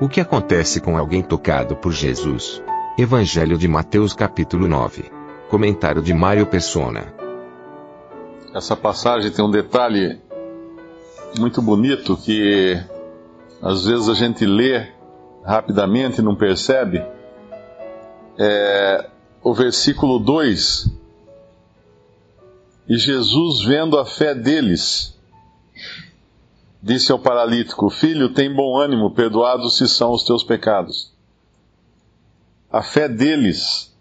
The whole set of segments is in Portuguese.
O que acontece com alguém tocado por Jesus? Evangelho de Mateus capítulo 9. Comentário de Mário Persona. Essa passagem tem um detalhe muito bonito que às vezes a gente lê rapidamente e não percebe. É, o versículo 2. E Jesus, vendo a fé deles, disse ao paralítico: Filho, tem bom ânimo, perdoados se são os teus pecados. A fé deles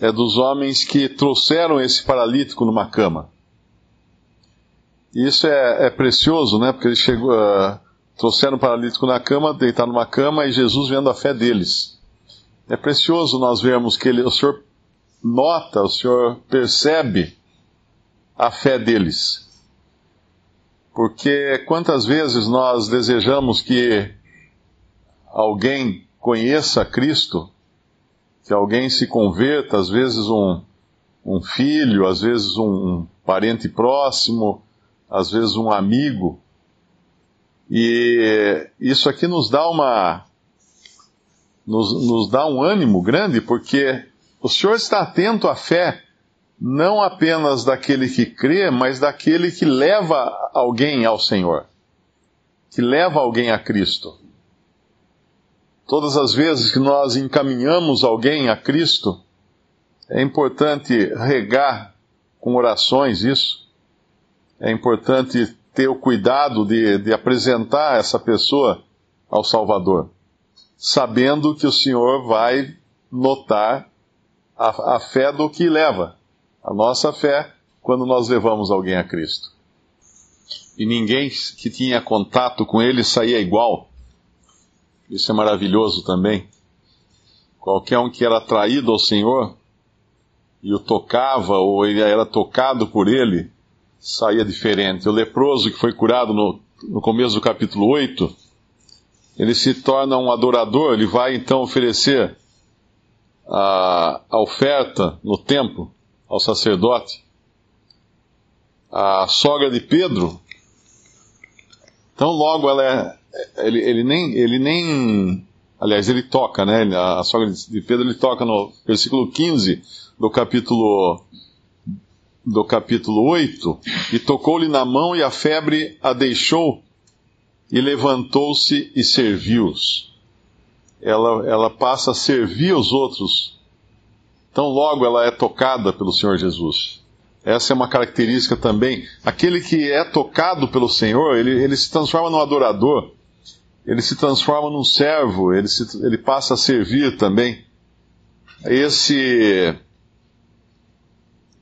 é dos homens que trouxeram esse paralítico numa cama. Isso é, é, precioso, né? Porque eles chegou, uh, trouxeram o paralítico na cama, deitaram numa cama, e Jesus vendo a fé deles. É precioso nós vermos que ele, o Senhor nota, o Senhor percebe a fé deles. Porque quantas vezes nós desejamos que alguém conheça Cristo, que alguém se converta, às vezes um, um filho, às vezes um, parente próximo, às vezes um amigo. E isso aqui nos dá uma. Nos, nos dá um ânimo grande, porque o Senhor está atento à fé, não apenas daquele que crê, mas daquele que leva alguém ao Senhor, que leva alguém a Cristo. Todas as vezes que nós encaminhamos alguém a Cristo, é importante regar com orações isso é importante ter o cuidado de, de apresentar essa pessoa ao Salvador, sabendo que o Senhor vai notar a, a fé do que leva, a nossa fé, quando nós levamos alguém a Cristo. E ninguém que tinha contato com ele saía igual. Isso é maravilhoso também. Qualquer um que era atraído ao Senhor e o tocava, ou ele era tocado por ele, saía diferente. O leproso que foi curado no, no começo do capítulo 8, ele se torna um adorador, ele vai então oferecer a, a oferta no templo ao sacerdote. A sogra de Pedro, então logo ela é, ele, ele nem, ele nem, aliás, ele toca, né? A sogra de Pedro ele toca no versículo 15 do capítulo do capítulo 8, e tocou-lhe na mão, e a febre a deixou, e levantou-se e serviu-os. Ela, ela passa a servir os outros. Então, logo ela é tocada pelo Senhor Jesus. Essa é uma característica também. Aquele que é tocado pelo Senhor, ele, ele se transforma num adorador, ele se transforma num servo, ele, se, ele passa a servir também. Esse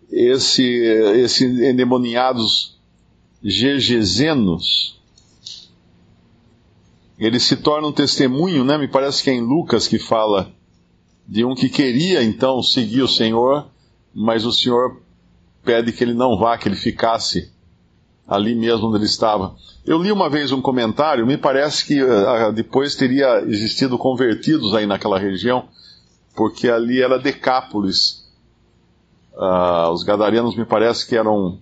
esse, esse endemoniados gergesenos, ele se torna um testemunho, né? Me parece que é em Lucas que fala de um que queria então seguir o Senhor, mas o Senhor pede que ele não vá, que ele ficasse ali mesmo onde ele estava. Eu li uma vez um comentário, me parece que uh, depois teria existido convertidos aí naquela região, porque ali era Decápolis, Uh, os gadarianos me parece que eram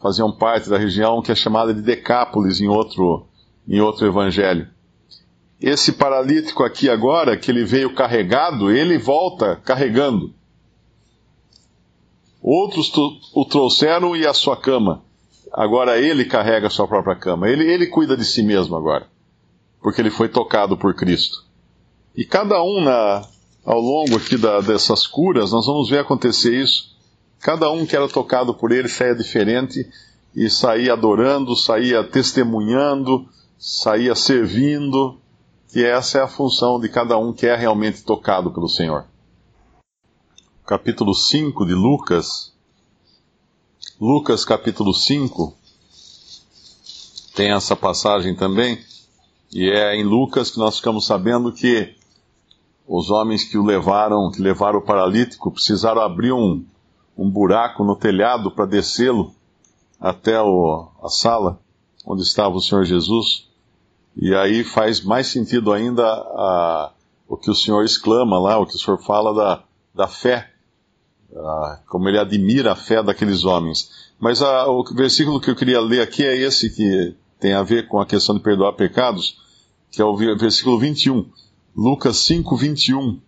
faziam parte da região que é chamada de Decápolis em outro, em outro evangelho. Esse paralítico aqui agora, que ele veio carregado, ele volta carregando. Outros o trouxeram e a sua cama. Agora ele carrega a sua própria cama. Ele, ele cuida de si mesmo agora. Porque ele foi tocado por Cristo. E cada um na, ao longo aqui da, dessas curas, nós vamos ver acontecer isso Cada um que era tocado por ele saía diferente e saía adorando, saía testemunhando, saía servindo, que essa é a função de cada um que é realmente tocado pelo Senhor. Capítulo 5 de Lucas. Lucas capítulo 5 tem essa passagem também, e é em Lucas que nós ficamos sabendo que os homens que o levaram, que levaram o paralítico, precisaram abrir um, um buraco no telhado para descê-lo até o, a sala onde estava o Senhor Jesus. E aí faz mais sentido ainda a, o que o Senhor exclama lá, o que o Senhor fala da, da fé, a, como ele admira a fé daqueles homens. Mas a, o versículo que eu queria ler aqui é esse que tem a ver com a questão de perdoar pecados, que é o versículo 21. Lucas 5, 21.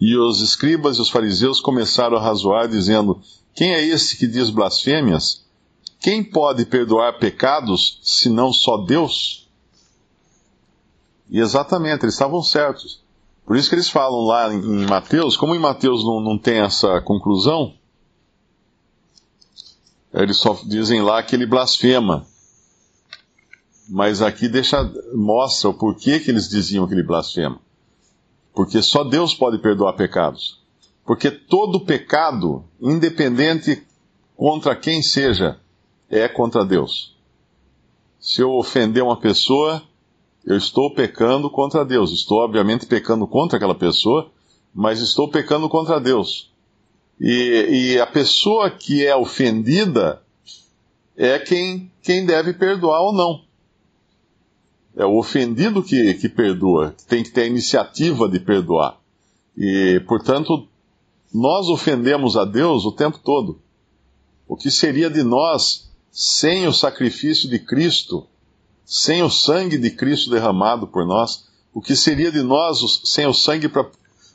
E os escribas e os fariseus começaram a razoar, dizendo: Quem é esse que diz blasfêmias? Quem pode perdoar pecados, senão só Deus? E exatamente, eles estavam certos. Por isso que eles falam lá em Mateus, como em Mateus não, não tem essa conclusão, eles só dizem lá que ele blasfema. Mas aqui deixa, mostra o porquê que eles diziam que ele blasfema. Porque só Deus pode perdoar pecados. Porque todo pecado, independente contra quem seja, é contra Deus. Se eu ofender uma pessoa, eu estou pecando contra Deus. Estou, obviamente, pecando contra aquela pessoa, mas estou pecando contra Deus. E, e a pessoa que é ofendida é quem, quem deve perdoar ou não. É o ofendido que, que perdoa, que tem que ter a iniciativa de perdoar. E, portanto, nós ofendemos a Deus o tempo todo. O que seria de nós sem o sacrifício de Cristo, sem o sangue de Cristo derramado por nós? O que seria de nós sem o sangue pra,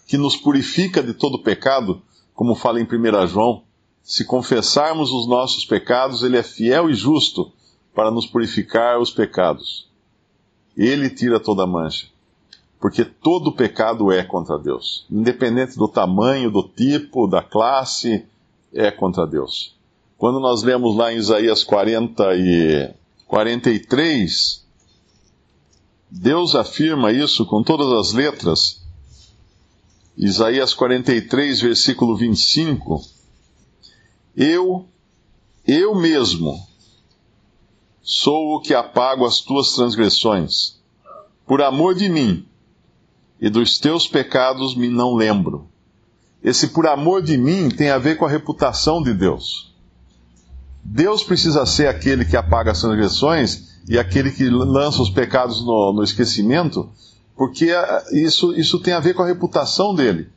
que nos purifica de todo pecado, como fala em 1 João? Se confessarmos os nossos pecados, Ele é fiel e justo para nos purificar os pecados ele tira toda mancha. Porque todo pecado é contra Deus. Independente do tamanho, do tipo, da classe, é contra Deus. Quando nós lemos lá em Isaías 40 e 43, Deus afirma isso com todas as letras. Isaías 43, versículo 25. Eu, eu mesmo, sou o que apago as tuas transgressões. Por amor de mim e dos teus pecados me não lembro. Esse por amor de mim tem a ver com a reputação de Deus. Deus precisa ser aquele que apaga as transgressões e aquele que lança os pecados no, no esquecimento, porque isso, isso tem a ver com a reputação dele.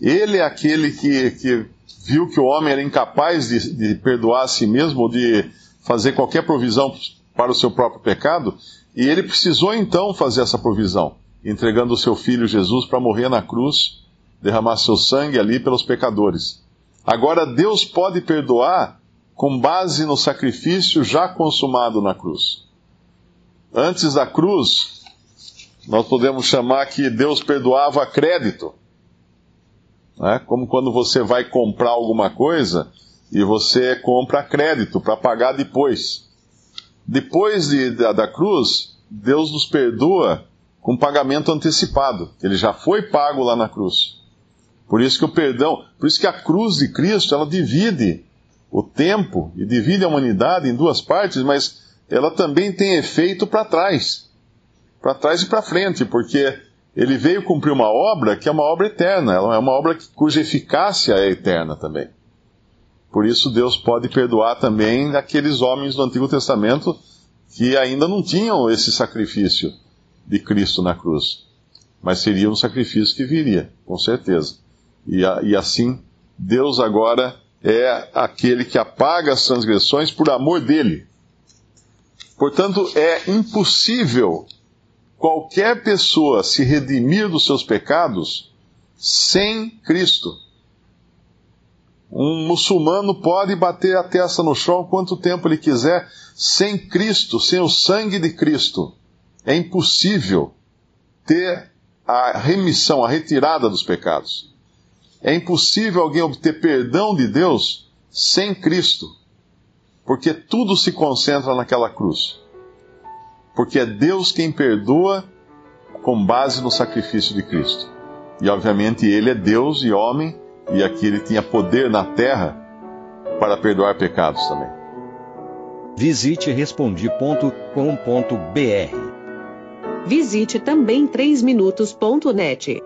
Ele é aquele que, que viu que o homem era incapaz de, de perdoar a si mesmo, ou de fazer qualquer provisão para o seu próprio pecado, e ele precisou então fazer essa provisão, entregando o seu filho Jesus para morrer na cruz, derramar seu sangue ali pelos pecadores. Agora Deus pode perdoar com base no sacrifício já consumado na cruz. Antes da cruz, nós podemos chamar que Deus perdoava a crédito. Né? Como quando você vai comprar alguma coisa, e você compra crédito para pagar depois. Depois de, da, da cruz, Deus nos perdoa com pagamento antecipado. Ele já foi pago lá na cruz. Por isso que o perdão, por isso que a cruz de Cristo, ela divide o tempo e divide a humanidade em duas partes, mas ela também tem efeito para trás. Para trás e para frente, porque ele veio cumprir uma obra que é uma obra eterna, ela é uma obra cuja eficácia é eterna também. Por isso, Deus pode perdoar também aqueles homens do Antigo Testamento que ainda não tinham esse sacrifício de Cristo na cruz. Mas seria um sacrifício que viria, com certeza. E, e assim, Deus agora é aquele que apaga as transgressões por amor dele. Portanto, é impossível qualquer pessoa se redimir dos seus pecados sem Cristo. Um muçulmano pode bater a testa no chão quanto tempo ele quiser, sem Cristo, sem o sangue de Cristo. É impossível ter a remissão, a retirada dos pecados. É impossível alguém obter perdão de Deus sem Cristo, porque tudo se concentra naquela cruz. Porque é Deus quem perdoa com base no sacrifício de Cristo. E obviamente Ele é Deus e homem e aqui ele tinha poder na terra para perdoar pecados também. Visite respondi.com.br. Visite também 3minutos.net.